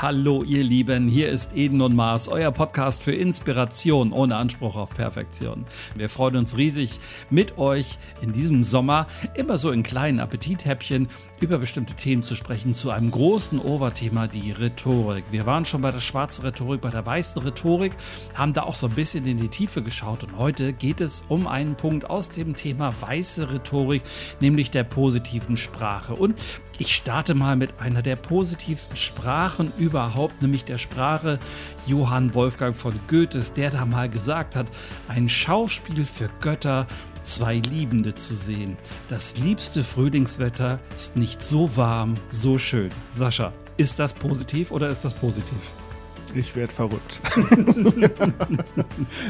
Hallo ihr Lieben, hier ist Eden und Mars, euer Podcast für Inspiration ohne Anspruch auf Perfektion. Wir freuen uns riesig mit euch in diesem Sommer immer so in kleinen Appetithäppchen über bestimmte Themen zu sprechen, zu einem großen Oberthema, die Rhetorik. Wir waren schon bei der schwarzen Rhetorik, bei der weißen Rhetorik, haben da auch so ein bisschen in die Tiefe geschaut und heute geht es um einen Punkt aus dem Thema weiße Rhetorik, nämlich der positiven Sprache. Und ich starte mal mit einer der positivsten Sprachen überhaupt, nämlich der Sprache Johann Wolfgang von Goethes, der da mal gesagt hat, ein Schauspiel für Götter, zwei Liebende zu sehen. Das liebste Frühlingswetter ist nicht so warm, so schön. Sascha, ist das positiv oder ist das positiv? Ich werde verrückt.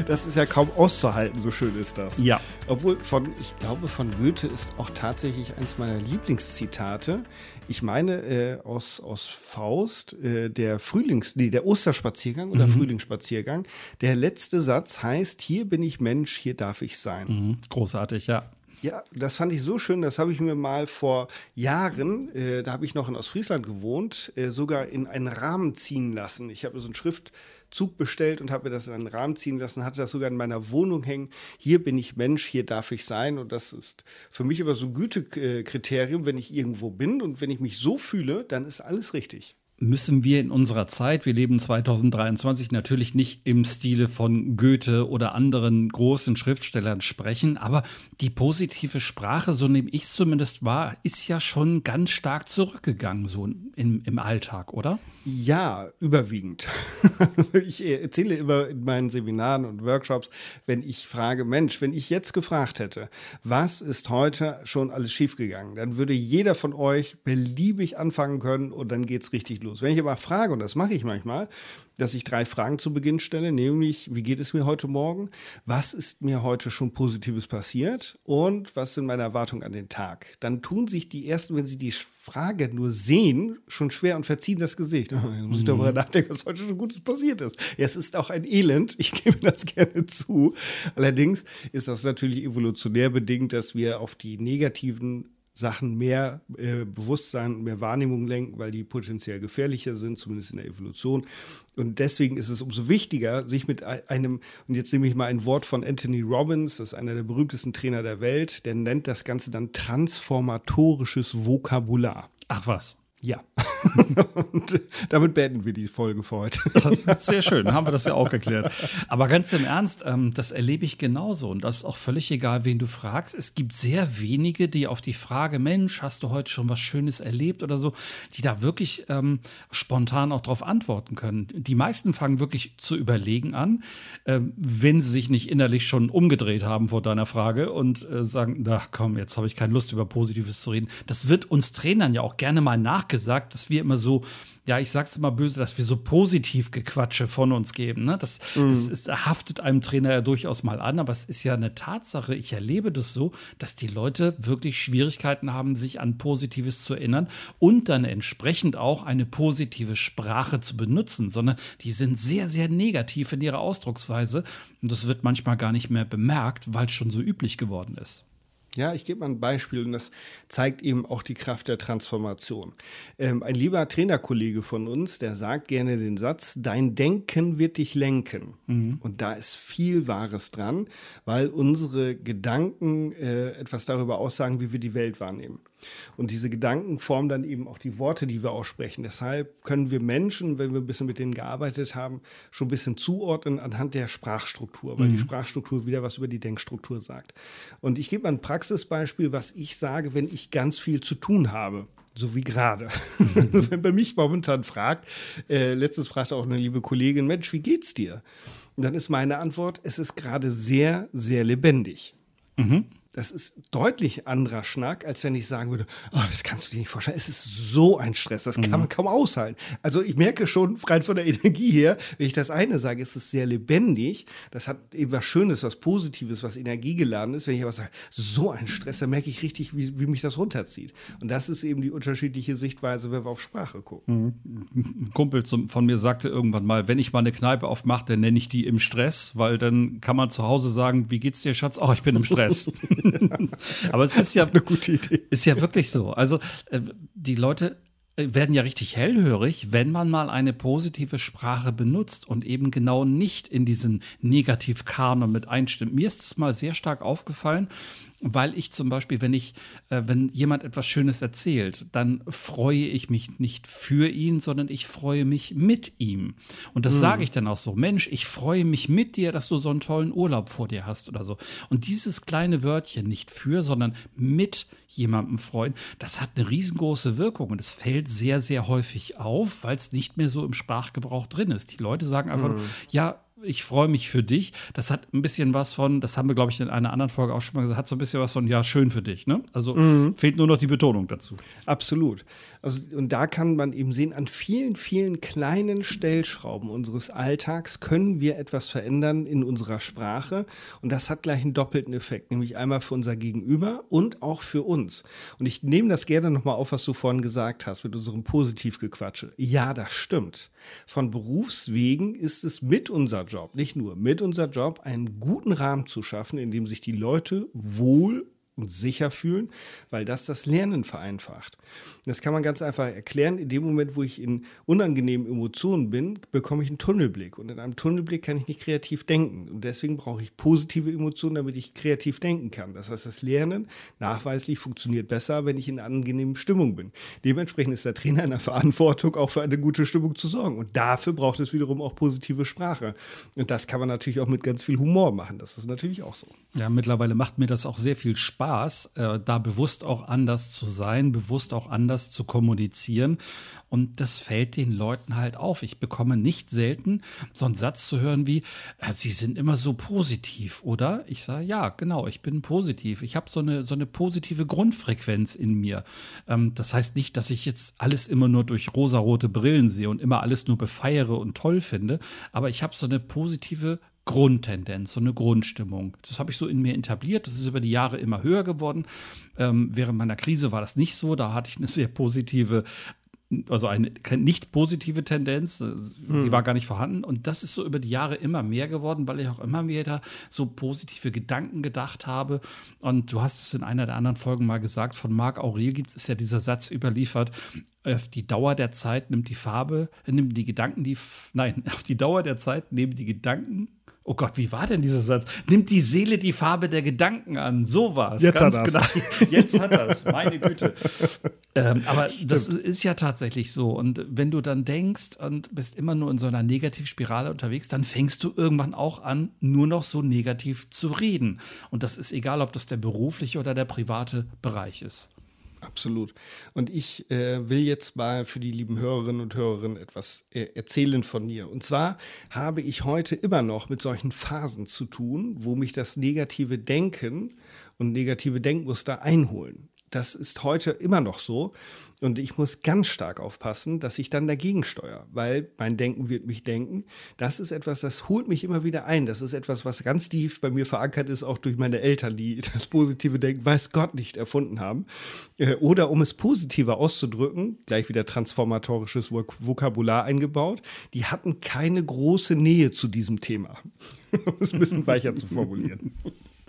das ist ja kaum auszuhalten, so schön ist das. Ja. Obwohl von, ich glaube, von Goethe ist auch tatsächlich eins meiner Lieblingszitate. Ich meine äh, aus, aus Faust, äh, der Frühlings, nee, der Osterspaziergang oder mhm. Frühlingsspaziergang. Der letzte Satz heißt: Hier bin ich Mensch, hier darf ich sein. Mhm. Großartig, ja. Ja, das fand ich so schön. Das habe ich mir mal vor Jahren, äh, da habe ich noch in Ostfriesland gewohnt, äh, sogar in einen Rahmen ziehen lassen. Ich habe so einen Schriftzug bestellt und habe mir das in einen Rahmen ziehen lassen, hatte das sogar in meiner Wohnung hängen. Hier bin ich Mensch, hier darf ich sein. Und das ist für mich immer so ein Gütekriterium, wenn ich irgendwo bin und wenn ich mich so fühle, dann ist alles richtig müssen wir in unserer Zeit, wir leben 2023, natürlich nicht im Stile von Goethe oder anderen großen Schriftstellern sprechen, aber die positive Sprache, so nehme ich es zumindest wahr, ist ja schon ganz stark zurückgegangen, so im, im Alltag, oder? Ja, überwiegend. ich erzähle immer in meinen Seminaren und Workshops, wenn ich frage, Mensch, wenn ich jetzt gefragt hätte, was ist heute schon alles schiefgegangen, dann würde jeder von euch beliebig anfangen können und dann geht es richtig los. Wenn ich aber frage, und das mache ich manchmal, dass ich drei Fragen zu Beginn stelle, nämlich, wie geht es mir heute Morgen? Was ist mir heute schon Positives passiert? Und was sind meine Erwartungen an den Tag? Dann tun sich die ersten, wenn sie die Frage nur sehen, schon schwer und verziehen das Gesicht. Jetzt muss ich darüber mhm. nachdenken, was heute schon Gutes passiert ist. Ja, es ist auch ein Elend, ich gebe das gerne zu. Allerdings ist das natürlich evolutionär bedingt, dass wir auf die negativen Sachen mehr äh, Bewusstsein, mehr Wahrnehmung lenken, weil die potenziell gefährlicher sind, zumindest in der Evolution. Und deswegen ist es umso wichtiger, sich mit einem, und jetzt nehme ich mal ein Wort von Anthony Robbins, das ist einer der berühmtesten Trainer der Welt, der nennt das Ganze dann transformatorisches Vokabular. Ach was. Ja. und damit beenden wir die Folge für heute. Sehr schön, haben wir das ja auch geklärt. Aber ganz im Ernst, ähm, das erlebe ich genauso. Und das ist auch völlig egal, wen du fragst. Es gibt sehr wenige, die auf die Frage, Mensch, hast du heute schon was Schönes erlebt oder so, die da wirklich ähm, spontan auch darauf antworten können. Die meisten fangen wirklich zu überlegen an, ähm, wenn sie sich nicht innerlich schon umgedreht haben vor deiner Frage und äh, sagen, ach komm, jetzt habe ich keine Lust über Positives zu reden. Das wird uns Trainern ja auch gerne mal nach gesagt, dass wir immer so, ja, ich sag's immer böse, dass wir so positiv Gequatsche von uns geben. Ne? Das, mhm. das ist, haftet einem Trainer ja durchaus mal an, aber es ist ja eine Tatsache, ich erlebe das so, dass die Leute wirklich Schwierigkeiten haben, sich an Positives zu erinnern und dann entsprechend auch eine positive Sprache zu benutzen, sondern die sind sehr, sehr negativ in ihrer Ausdrucksweise und das wird manchmal gar nicht mehr bemerkt, weil es schon so üblich geworden ist. Ja, ich gebe mal ein Beispiel und das zeigt eben auch die Kraft der Transformation. Ähm, ein lieber Trainerkollege von uns, der sagt gerne den Satz, dein Denken wird dich lenken. Mhm. Und da ist viel Wahres dran, weil unsere Gedanken äh, etwas darüber aussagen, wie wir die Welt wahrnehmen. Und diese Gedanken formen dann eben auch die Worte, die wir aussprechen. Deshalb können wir Menschen, wenn wir ein bisschen mit denen gearbeitet haben, schon ein bisschen zuordnen anhand der Sprachstruktur, weil mhm. die Sprachstruktur wieder was über die Denkstruktur sagt. Und ich gebe mal ein Praxisbeispiel, was ich sage, wenn ich ganz viel zu tun habe so wie gerade. Mhm. Wenn man mich momentan fragt, äh, letztes fragte auch eine liebe Kollegin, Mensch, wie geht's dir? Und dann ist meine Antwort, es ist gerade sehr, sehr lebendig. Mhm das ist deutlich anderer Schnack, als wenn ich sagen würde, oh, das kannst du dir nicht vorstellen. Es ist so ein Stress, das kann mhm. man kaum aushalten. Also ich merke schon rein von der Energie her, wenn ich das eine sage, ist es sehr lebendig. Das hat eben was Schönes, was Positives, was energiegeladen ist. Wenn ich aber sage, so ein Stress, dann merke ich richtig, wie, wie mich das runterzieht. Und das ist eben die unterschiedliche Sichtweise, wenn wir auf Sprache gucken. Mhm. Ein Kumpel von mir sagte irgendwann mal, wenn ich mal eine Kneipe aufmache, dann nenne ich die im Stress, weil dann kann man zu Hause sagen, wie geht's dir, Schatz? Oh, ich bin im Stress. Aber es ist ja eine gute Idee. Ist ja wirklich so. Also äh, die Leute werden ja richtig hellhörig, wenn man mal eine positive Sprache benutzt und eben genau nicht in diesen Negativkanon mit einstimmt. Mir ist es mal sehr stark aufgefallen, weil ich zum Beispiel, wenn ich, äh, wenn jemand etwas Schönes erzählt, dann freue ich mich nicht für ihn, sondern ich freue mich mit ihm. Und das mhm. sage ich dann auch so, Mensch, ich freue mich mit dir, dass du so einen tollen Urlaub vor dir hast oder so. Und dieses kleine Wörtchen nicht für, sondern mit jemandem freuen, das hat eine riesengroße Wirkung und es fällt sehr, sehr häufig auf, weil es nicht mehr so im Sprachgebrauch drin ist. Die Leute sagen einfach, mhm. ja, ich freue mich für dich. Das hat ein bisschen was von, das haben wir, glaube ich, in einer anderen Folge auch schon mal gesagt, hat so ein bisschen was von, ja, schön für dich. Ne? Also mhm. fehlt nur noch die Betonung dazu. Absolut. Also, und da kann man eben sehen, an vielen, vielen kleinen Stellschrauben unseres Alltags können wir etwas verändern in unserer Sprache. Und das hat gleich einen doppelten Effekt, nämlich einmal für unser Gegenüber und auch für uns. Und ich nehme das gerne nochmal auf, was du vorhin gesagt hast mit unserem Positivgequatsche. Ja, das stimmt. Von Berufswegen ist es mit unser Job, nicht nur mit unser Job, einen guten Rahmen zu schaffen, in dem sich die Leute wohl und sicher fühlen, weil das das Lernen vereinfacht. Das kann man ganz einfach erklären. In dem Moment, wo ich in unangenehmen Emotionen bin, bekomme ich einen Tunnelblick. Und in einem Tunnelblick kann ich nicht kreativ denken. Und deswegen brauche ich positive Emotionen, damit ich kreativ denken kann. Das heißt, das Lernen nachweislich funktioniert besser, wenn ich in angenehmen Stimmung bin. Dementsprechend ist der Trainer in der Verantwortung, auch für eine gute Stimmung zu sorgen. Und dafür braucht es wiederum auch positive Sprache. Und das kann man natürlich auch mit ganz viel Humor machen. Das ist natürlich auch so. Ja, mittlerweile macht mir das auch sehr viel Spaß, äh, da bewusst auch anders zu sein, bewusst auch anders anders zu kommunizieren. Und das fällt den Leuten halt auf. Ich bekomme nicht selten so einen Satz zu hören wie, äh, Sie sind immer so positiv, oder? Ich sage, ja, genau, ich bin positiv. Ich habe so eine, so eine positive Grundfrequenz in mir. Ähm, das heißt nicht, dass ich jetzt alles immer nur durch rosarote Brillen sehe und immer alles nur befeiere und toll finde, aber ich habe so eine positive Grundtendenz, so eine Grundstimmung. Das habe ich so in mir etabliert. Das ist über die Jahre immer höher geworden. Ähm, während meiner Krise war das nicht so. Da hatte ich eine sehr positive also eine nicht positive Tendenz, äh, die hm. war gar nicht vorhanden. Und das ist so über die Jahre immer mehr geworden, weil ich auch immer wieder so positive Gedanken gedacht habe. Und du hast es in einer der anderen Folgen mal gesagt, von Marc Aurel gibt es ja dieser Satz überliefert, auf die Dauer der Zeit nimmt die Farbe, nimmt die Gedanken, die, nein, auf die Dauer der Zeit nehmen die Gedanken Oh Gott, wie war denn dieser Satz? Nimmt die Seele die Farbe der Gedanken an? So war es. Jetzt Ganz hat genau. Jetzt hat er es. Meine Güte. ähm, aber Stimmt. das ist ja tatsächlich so. Und wenn du dann denkst und bist immer nur in so einer Negativspirale unterwegs, dann fängst du irgendwann auch an, nur noch so negativ zu reden. Und das ist egal, ob das der berufliche oder der private Bereich ist. Absolut. Und ich äh, will jetzt mal für die lieben Hörerinnen und Hörerinnen etwas äh, erzählen von mir. Und zwar habe ich heute immer noch mit solchen Phasen zu tun, wo mich das negative Denken und negative Denkmuster einholen. Das ist heute immer noch so. Und ich muss ganz stark aufpassen, dass ich dann dagegen steuere, weil mein Denken wird mich denken. Das ist etwas, das holt mich immer wieder ein. Das ist etwas, was ganz tief bei mir verankert ist, auch durch meine Eltern, die das positive Denken, weiß Gott, nicht erfunden haben. Äh, oder um es positiver auszudrücken, gleich wieder transformatorisches Vokabular eingebaut, die hatten keine große Nähe zu diesem Thema. um es ein bisschen weicher zu formulieren.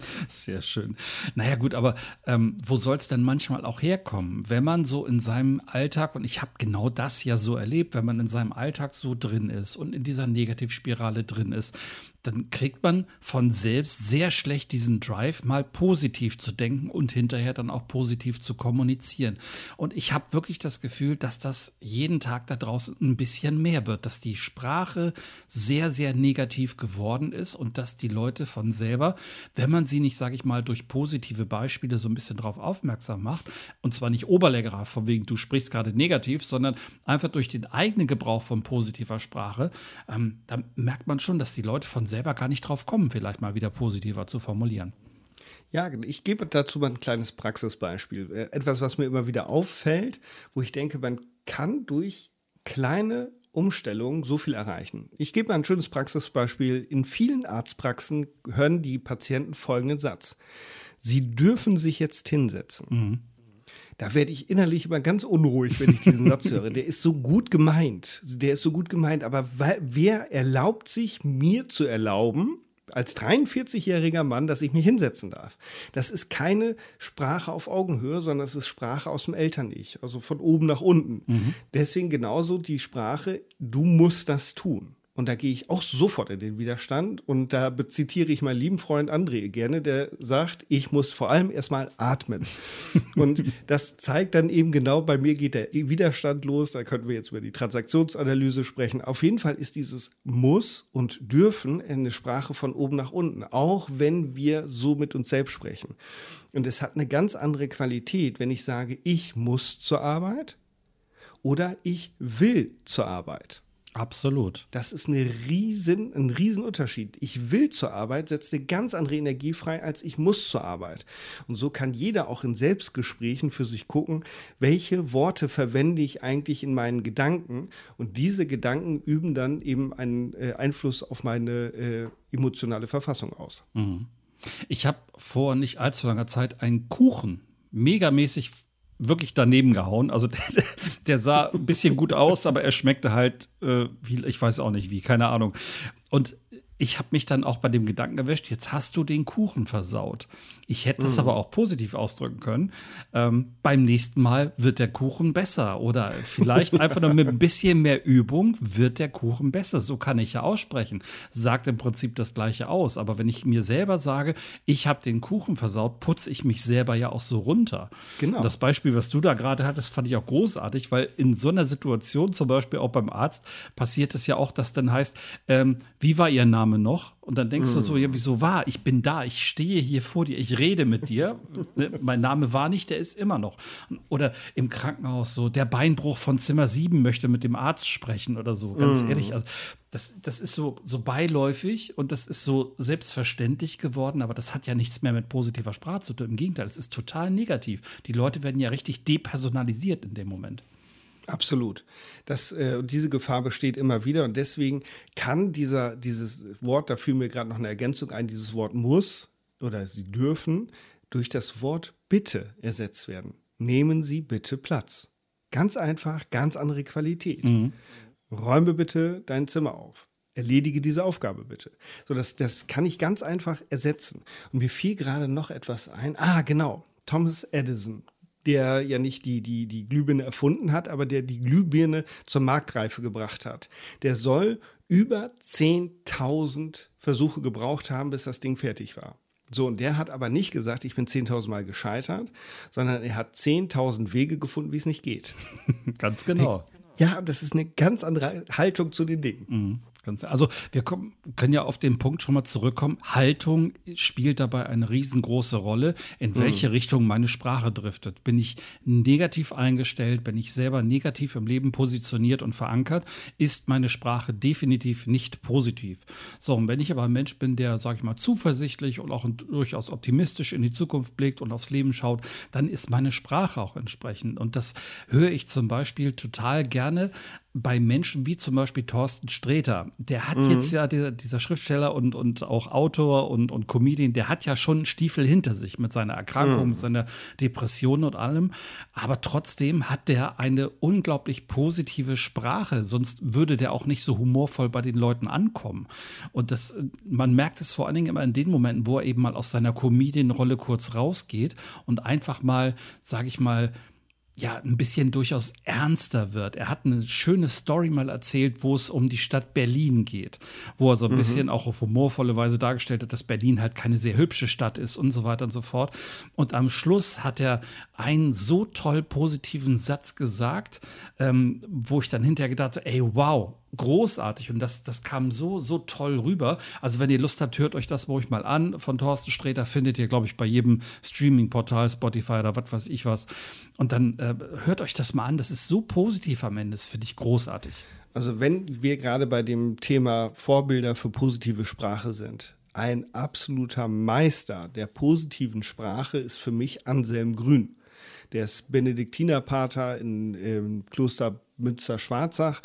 Sehr schön. Naja gut, aber ähm, wo soll es denn manchmal auch herkommen, wenn man so in seinem Alltag, und ich habe genau das ja so erlebt, wenn man in seinem Alltag so drin ist und in dieser Negativspirale drin ist, dann kriegt man von selbst sehr schlecht diesen Drive, mal positiv zu denken und hinterher dann auch positiv zu kommunizieren. Und ich habe wirklich das Gefühl, dass das jeden Tag da draußen ein bisschen mehr wird, dass die Sprache sehr, sehr negativ geworden ist und dass die Leute von selber, wenn man sie nicht, sage ich mal, durch positive Beispiele so ein bisschen darauf aufmerksam macht, und zwar nicht oberlegerer, von wegen du sprichst gerade negativ, sondern einfach durch den eigenen Gebrauch von positiver Sprache, ähm, da merkt man schon, dass die Leute von selber gar nicht drauf kommen, vielleicht mal wieder positiver zu formulieren. Ja, ich gebe dazu mal ein kleines Praxisbeispiel. Äh, etwas, was mir immer wieder auffällt, wo ich denke, man kann durch kleine Umstellungen so viel erreichen. Ich gebe mal ein schönes Praxisbeispiel. In vielen Arztpraxen hören die Patienten folgenden Satz. Sie dürfen sich jetzt hinsetzen. Mhm. Da werde ich innerlich immer ganz unruhig, wenn ich diesen Satz höre. Der ist so gut gemeint. Der ist so gut gemeint, aber wer erlaubt sich, mir zu erlauben, als 43-jähriger Mann, dass ich mich hinsetzen darf. Das ist keine Sprache auf Augenhöhe, sondern es ist Sprache aus dem Eltern-Ich, also von oben nach unten. Mhm. Deswegen genauso die Sprache, du musst das tun. Und da gehe ich auch sofort in den Widerstand. Und da zitiere ich meinen lieben Freund André gerne, der sagt, ich muss vor allem erstmal atmen. und das zeigt dann eben genau, bei mir geht der Widerstand los. Da könnten wir jetzt über die Transaktionsanalyse sprechen. Auf jeden Fall ist dieses muss und dürfen eine Sprache von oben nach unten, auch wenn wir so mit uns selbst sprechen. Und es hat eine ganz andere Qualität, wenn ich sage, ich muss zur Arbeit oder ich will zur Arbeit. Absolut. Das ist eine riesen, ein Riesenunterschied. Ich will zur Arbeit, setzt eine ganz andere Energie frei, als ich muss zur Arbeit. Und so kann jeder auch in Selbstgesprächen für sich gucken, welche Worte verwende ich eigentlich in meinen Gedanken. Und diese Gedanken üben dann eben einen äh, Einfluss auf meine äh, emotionale Verfassung aus. Mhm. Ich habe vor nicht allzu langer Zeit einen Kuchen megamäßig wirklich daneben gehauen. Also der, der, sah ein bisschen gut aus, aber er schmeckte halt, äh, wie, ich weiß auch nicht wie, keine Ahnung. Und ich habe mich dann auch bei dem Gedanken erwischt, jetzt hast du den Kuchen versaut. Ich hätte es mhm. aber auch positiv ausdrücken können. Ähm, beim nächsten Mal wird der Kuchen besser oder vielleicht einfach nur mit ein bisschen mehr Übung wird der Kuchen besser. So kann ich ja aussprechen. Sagt im Prinzip das Gleiche aus. Aber wenn ich mir selber sage, ich habe den Kuchen versaut, putze ich mich selber ja auch so runter. Genau. Und das Beispiel, was du da gerade hattest, fand ich auch großartig, weil in so einer Situation, zum Beispiel auch beim Arzt, passiert es ja auch, dass dann heißt, ähm, wie war Ihr Name noch? Und dann denkst mm. du so, ja, wieso war? Ich bin da, ich stehe hier vor dir, ich rede mit dir. Ne, mein Name war nicht, der ist immer noch. Oder im Krankenhaus so, der Beinbruch von Zimmer 7 möchte mit dem Arzt sprechen oder so. Ganz mm. ehrlich, also das, das ist so, so beiläufig und das ist so selbstverständlich geworden, aber das hat ja nichts mehr mit positiver Sprache zu tun. Im Gegenteil, es ist total negativ. Die Leute werden ja richtig depersonalisiert in dem Moment. Absolut. Das, äh, diese Gefahr besteht immer wieder und deswegen kann dieser, dieses Wort, da fiel mir gerade noch eine Ergänzung ein, dieses Wort muss oder sie dürfen durch das Wort bitte ersetzt werden. Nehmen Sie bitte Platz. Ganz einfach, ganz andere Qualität. Mhm. Räume bitte dein Zimmer auf. Erledige diese Aufgabe bitte. So, das, das kann ich ganz einfach ersetzen. Und mir fiel gerade noch etwas ein. Ah, genau. Thomas Edison der ja nicht die, die, die Glühbirne erfunden hat, aber der die Glühbirne zur Marktreife gebracht hat. Der soll über 10.000 Versuche gebraucht haben, bis das Ding fertig war. So, und der hat aber nicht gesagt, ich bin 10.000 Mal gescheitert, sondern er hat 10.000 Wege gefunden, wie es nicht geht. Ganz genau. Ja, das ist eine ganz andere Haltung zu den Dingen. Mhm. Also wir kommen, können ja auf den Punkt schon mal zurückkommen. Haltung spielt dabei eine riesengroße Rolle, in welche mhm. Richtung meine Sprache driftet. Bin ich negativ eingestellt, bin ich selber negativ im Leben positioniert und verankert, ist meine Sprache definitiv nicht positiv. So, und wenn ich aber ein Mensch bin, der, sage ich mal, zuversichtlich und auch durchaus optimistisch in die Zukunft blickt und aufs Leben schaut, dann ist meine Sprache auch entsprechend. Und das höre ich zum Beispiel total gerne bei Menschen wie zum Beispiel Thorsten Sträter, der hat mhm. jetzt ja, dieser, dieser, Schriftsteller und, und auch Autor und, und Comedian, der hat ja schon einen Stiefel hinter sich mit seiner Erkrankung, mhm. mit seiner Depression und allem. Aber trotzdem hat der eine unglaublich positive Sprache, sonst würde der auch nicht so humorvoll bei den Leuten ankommen. Und das, man merkt es vor allen Dingen immer in den Momenten, wo er eben mal aus seiner Comedian-Rolle kurz rausgeht und einfach mal, sage ich mal, ja ein bisschen durchaus ernster wird. Er hat eine schöne Story mal erzählt, wo es um die Stadt Berlin geht, wo er so ein mhm. bisschen auch auf humorvolle Weise dargestellt hat, dass Berlin halt keine sehr hübsche Stadt ist und so weiter und so fort. Und am Schluss hat er einen so toll positiven Satz gesagt, ähm, wo ich dann hinterher gedacht habe, ey, wow, großartig und das, das kam so, so toll rüber. Also wenn ihr Lust habt, hört euch das ruhig mal an. Von Thorsten Sträter findet ihr, glaube ich, bei jedem Streaming-Portal, Spotify oder was weiß ich was. Und dann äh, hört euch das mal an. Das ist so positiv am Ende. Das finde ich großartig. Also wenn wir gerade bei dem Thema Vorbilder für positive Sprache sind, ein absoluter Meister der positiven Sprache ist für mich Anselm Grün. Der ist Benediktinerpater in, im Kloster Münster-Schwarzach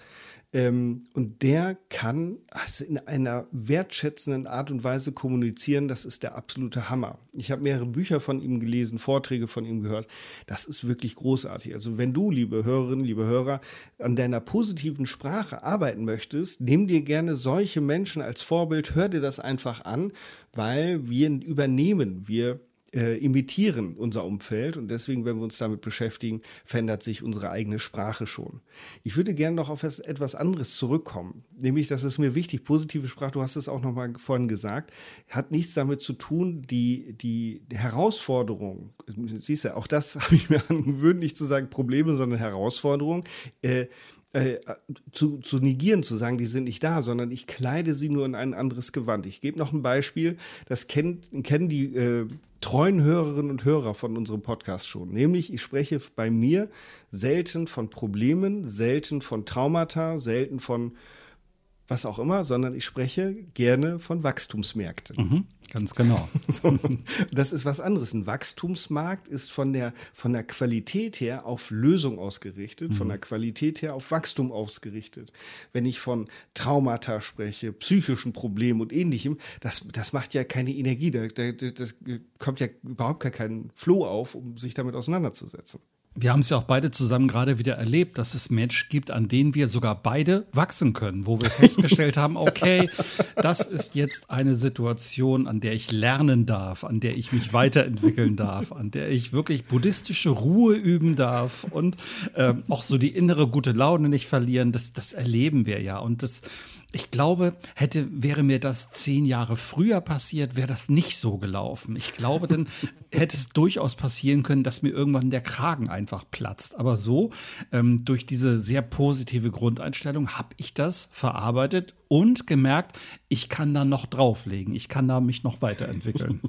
Ähm, und der kann also in einer wertschätzenden Art und Weise kommunizieren. Das ist der absolute Hammer. Ich habe mehrere Bücher von ihm gelesen, Vorträge von ihm gehört. Das ist wirklich großartig. Also wenn du, liebe Hörerinnen, liebe Hörer, an deiner positiven Sprache arbeiten möchtest, nimm dir gerne solche Menschen als Vorbild, hör dir das einfach an, weil wir übernehmen, wir äh, imitieren unser Umfeld und deswegen, wenn wir uns damit beschäftigen, verändert sich unsere eigene Sprache schon. Ich würde gerne noch auf etwas anderes zurückkommen, nämlich, das ist mir wichtig, positive Sprache, du hast es auch noch mal vorhin gesagt, hat nichts damit zu tun, die, die Herausforderung, siehst du, auch das habe ich mir angewöhnt, nicht zu sagen Probleme, sondern Herausforderung, äh, äh, zu, zu negieren, zu sagen, die sind nicht da, sondern ich kleide sie nur in ein anderes Gewand. Ich gebe noch ein Beispiel, das kennt, kennen die äh, treuen Hörerinnen und Hörer von unserem Podcast schon. Nämlich, ich spreche bei mir selten von Problemen, selten von Traumata, selten von was auch immer, sondern ich spreche gerne von Wachstumsmärkten. Mhm, ganz genau. so, das ist was anderes. Ein Wachstumsmarkt ist von der, von der Qualität her auf Lösung ausgerichtet, mhm. von der Qualität her auf Wachstum ausgerichtet. Wenn ich von Traumata spreche, psychischen Problemen und ähnlichem, das, das macht ja keine Energie. Da, da, das kommt ja überhaupt gar kein Flow auf, um sich damit auseinanderzusetzen. Wir haben es ja auch beide zusammen gerade wieder erlebt, dass es Menschen gibt, an denen wir sogar beide wachsen können, wo wir festgestellt haben, okay, das ist jetzt eine Situation, an der ich lernen darf, an der ich mich weiterentwickeln darf, an der ich wirklich buddhistische Ruhe üben darf und äh, auch so die innere gute Laune nicht verlieren. Das, das erleben wir ja. Und das, ich glaube, hätte, wäre mir das zehn Jahre früher passiert, wäre das nicht so gelaufen. Ich glaube, dann hätte es durchaus passieren können, dass mir irgendwann der Kragen einfach platzt. Aber so, ähm, durch diese sehr positive Grundeinstellung, habe ich das verarbeitet und gemerkt, ich kann da noch drauflegen, ich kann da mich noch weiterentwickeln.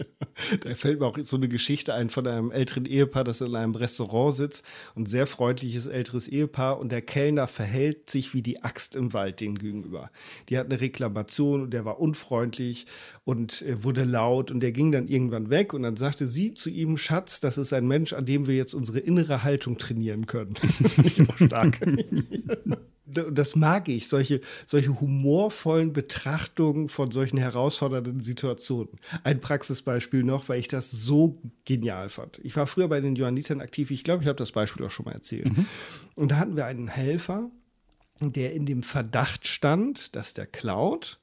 da fällt mir auch so eine Geschichte ein von einem älteren Ehepaar, das in einem Restaurant sitzt, ein sehr freundliches älteres Ehepaar und der Kellner verhält sich wie die Axt im Wald denen gegenüber. Die hat eine Reklamation und der war unfreundlich und äh, wurde laut und der ging dann irgendwann weg und dann sagte sie zu ihm, Schatz, das ist ein Mensch, an dem wir jetzt unsere innere Haltung trainieren können. ich auch stark. das mag ich, solche, solche humorvollen Betrachtungen von solchen herausfordernden Situationen. Ein Praxisbeispiel noch, weil ich das so genial fand. Ich war früher bei den Johannitern aktiv, ich glaube, ich habe das Beispiel auch schon mal erzählt. Mhm. Und da hatten wir einen Helfer, der in dem Verdacht stand, dass der klaut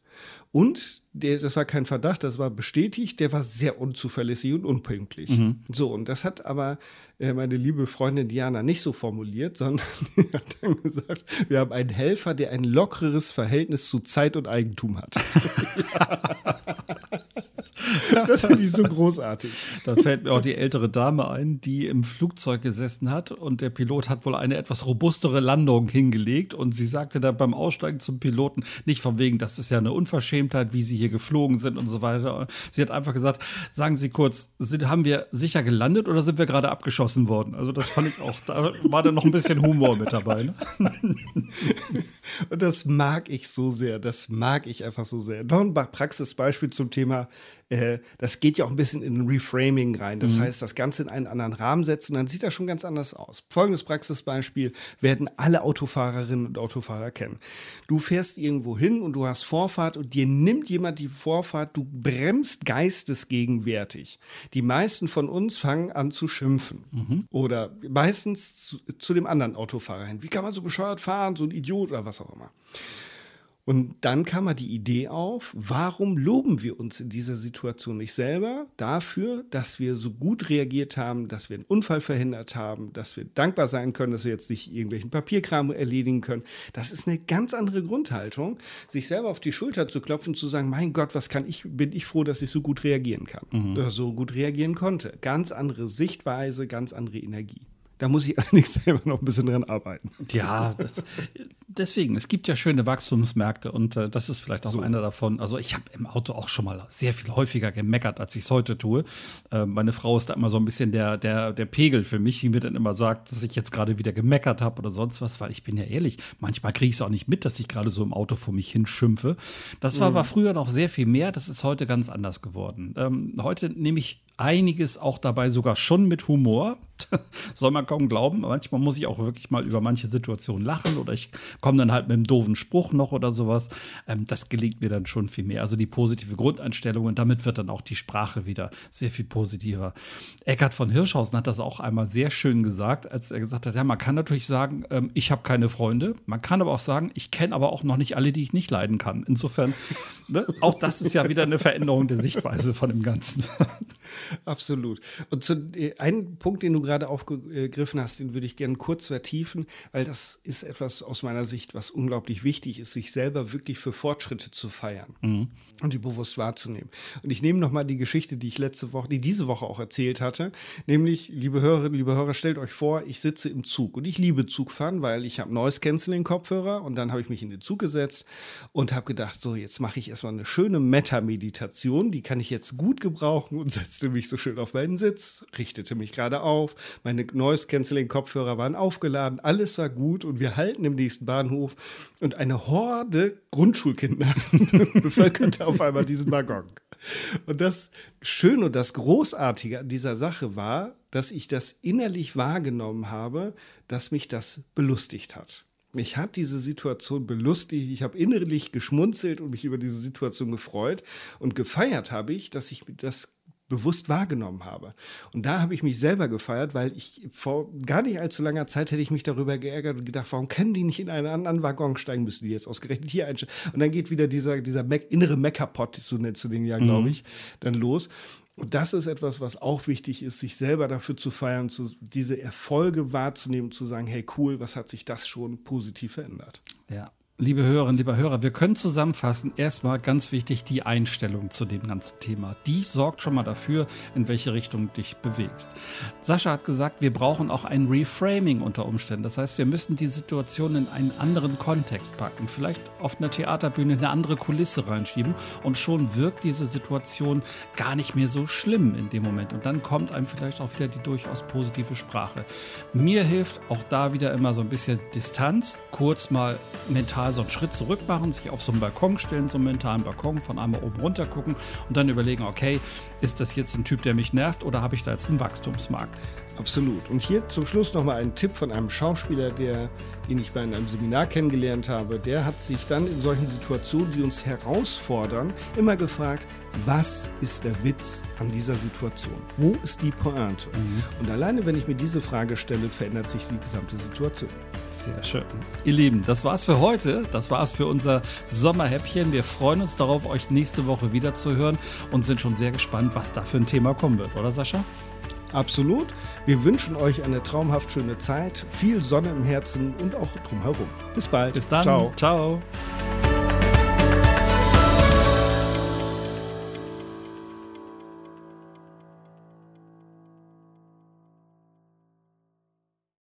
und der, das war kein Verdacht, das war bestätigt, der war sehr unzuverlässig und unpünktlich. Mhm. So, und das hat aber äh, meine liebe Freundin Diana nicht so formuliert, sondern die hat dann gesagt, wir haben einen Helfer, der ein lockeres Verhältnis zu Zeit und Eigentum hat. Das finde ich so großartig. Da fällt mir auch die ältere Dame ein, die im Flugzeug gesessen hat und der Pilot hat wohl eine etwas robustere Landung hingelegt und sie sagte dann beim Aussteigen zum Piloten, nicht von wegen, das ist ja eine Unverschämtheit, wie sie hier geflogen sind und so weiter. Sie hat einfach gesagt, sagen Sie kurz, sind, haben wir sicher gelandet oder sind wir gerade abgeschossen worden? Also das fand ich auch, da war dann noch ein bisschen Humor mit dabei. Ne? Und das mag ich so sehr, das mag ich einfach so sehr. Noch ein Praxisbeispiel zum Thema äh, das geht ja auch ein bisschen in Reframing rein. Das mhm. heißt, das Ganze in einen anderen Rahmen setzen, dann sieht das schon ganz anders aus. Folgendes Praxisbeispiel werden alle Autofahrerinnen und Autofahrer kennen. Du fährst irgendwo hin und du hast Vorfahrt und dir nimmt jemand die Vorfahrt, du bremst geistesgegenwärtig. Die meisten von uns fangen an zu schimpfen. Mhm. Oder meistens zu, zu dem anderen Autofahrer hin. Wie kann man so bescheuert fahren, so ein Idiot oder was auch immer. Und dann kam mal die Idee auf, warum loben wir uns in dieser Situation nicht selber dafür, dass wir so gut reagiert haben, dass wir einen Unfall verhindert haben, dass wir dankbar sein können, dass wir jetzt nicht irgendwelchen Papierkram erledigen können. Das ist eine ganz andere Grundhaltung, sich selber auf die Schulter zu klopfen, zu sagen, mein Gott, was kann ich, bin ich froh, dass ich so gut reagieren kann, mhm. oder so gut reagieren konnte. Ganz andere Sichtweise, ganz andere Energie. Da muss ich allerdings selber noch ein bisschen dran arbeiten. Ja, das, deswegen, es gibt ja schöne Wachstumsmärkte und äh, das ist vielleicht auch so. einer davon. Also ich habe im Auto auch schon mal sehr viel häufiger gemeckert, als ich es heute tue. Äh, meine Frau ist da immer so ein bisschen der, der, der Pegel für mich, die mir dann immer sagt, dass ich jetzt gerade wieder gemeckert habe oder sonst was, weil ich bin ja ehrlich, manchmal kriege ich es auch nicht mit, dass ich gerade so im Auto vor mich hinschimpfe. Das war mhm. aber früher noch sehr viel mehr, das ist heute ganz anders geworden. Ähm, heute nehme ich einiges auch dabei sogar schon mit Humor. Soll man kaum glauben. Manchmal muss ich auch wirklich mal über manche Situationen lachen oder ich komme dann halt mit einem doofen Spruch noch oder sowas. Ähm, das gelingt mir dann schon viel mehr. Also die positive Grundeinstellung und damit wird dann auch die Sprache wieder sehr viel positiver. Eckhard von Hirschhausen hat das auch einmal sehr schön gesagt, als er gesagt hat, ja, man kann natürlich sagen, ähm, ich habe keine Freunde. Man kann aber auch sagen, ich kenne aber auch noch nicht alle, die ich nicht leiden kann. Insofern, ne, auch das ist ja wieder eine Veränderung der Sichtweise von dem Ganzen. Absolut. Und zu äh, einem Punkt, den du gerade aufgegriffen hast, den würde ich gerne kurz vertiefen, weil das ist etwas aus meiner Sicht, was unglaublich wichtig ist, sich selber wirklich für Fortschritte zu feiern mhm. und die bewusst wahrzunehmen. Und ich nehme nochmal die Geschichte, die ich letzte Woche, die diese Woche auch erzählt hatte, nämlich, liebe Hörerinnen, liebe Hörer, stellt euch vor, ich sitze im Zug und ich liebe Zugfahren, weil ich habe Noise Canceling Kopfhörer und dann habe ich mich in den Zug gesetzt und habe gedacht, so jetzt mache ich erstmal eine schöne Meta-Meditation, die kann ich jetzt gut gebrauchen und setzte mich so schön auf meinen Sitz, richtete mich gerade auf, meine Noise Canceling Kopfhörer waren aufgeladen, alles war gut und wir halten im nächsten Bahnhof und eine Horde Grundschulkinder bevölkerte auf einmal diesen Waggon. Und das Schöne und das Großartige an dieser Sache war, dass ich das innerlich wahrgenommen habe, dass mich das belustigt hat. Mich hat diese Situation belustigt. Ich habe innerlich geschmunzelt und mich über diese Situation gefreut. Und gefeiert habe ich, dass ich das bewusst wahrgenommen habe. Und da habe ich mich selber gefeiert, weil ich vor gar nicht allzu langer Zeit hätte ich mich darüber geärgert und gedacht, warum können die nicht in einen anderen Waggon steigen, müssen die jetzt ausgerechnet hier einsteigen. Und dann geht wieder dieser, dieser Mac, innere Meckerpot, so nennst du den ja, glaube mhm. ich, dann los. Und das ist etwas, was auch wichtig ist, sich selber dafür zu feiern, zu, diese Erfolge wahrzunehmen, zu sagen, hey cool, was hat sich das schon positiv verändert? Ja, Liebe Hörerinnen, lieber Hörer, wir können zusammenfassen, erstmal ganz wichtig die Einstellung zu dem ganzen Thema. Die sorgt schon mal dafür, in welche Richtung du dich bewegst. Sascha hat gesagt, wir brauchen auch ein Reframing unter Umständen. Das heißt, wir müssen die Situation in einen anderen Kontext packen, vielleicht auf einer Theaterbühne eine andere Kulisse reinschieben und schon wirkt diese Situation gar nicht mehr so schlimm in dem Moment. Und dann kommt einem vielleicht auch wieder die durchaus positive Sprache. Mir hilft auch da wieder immer so ein bisschen Distanz, kurz mal mental mal so einen Schritt zurück machen, sich auf so einen Balkon stellen, so einen mentalen Balkon, von einmal oben runter gucken und dann überlegen, okay, ist das jetzt ein Typ, der mich nervt oder habe ich da jetzt einen Wachstumsmarkt? Absolut. Und hier zum Schluss nochmal ein Tipp von einem Schauspieler, der, den ich bei einem Seminar kennengelernt habe. Der hat sich dann in solchen Situationen, die uns herausfordern, immer gefragt, was ist der Witz an dieser Situation? Wo ist die Pointe? Mhm. Und alleine, wenn ich mir diese Frage stelle, verändert sich die gesamte Situation. Sehr schön. Ihr Lieben, das war's für heute. Das war's für unser Sommerhäppchen. Wir freuen uns darauf, euch nächste Woche wieder zu hören und sind schon sehr gespannt, was da für ein Thema kommen wird, oder Sascha? Absolut. Wir wünschen euch eine traumhaft schöne Zeit, viel Sonne im Herzen und auch drumherum. Bis bald. Bis dann. Ciao. Ciao.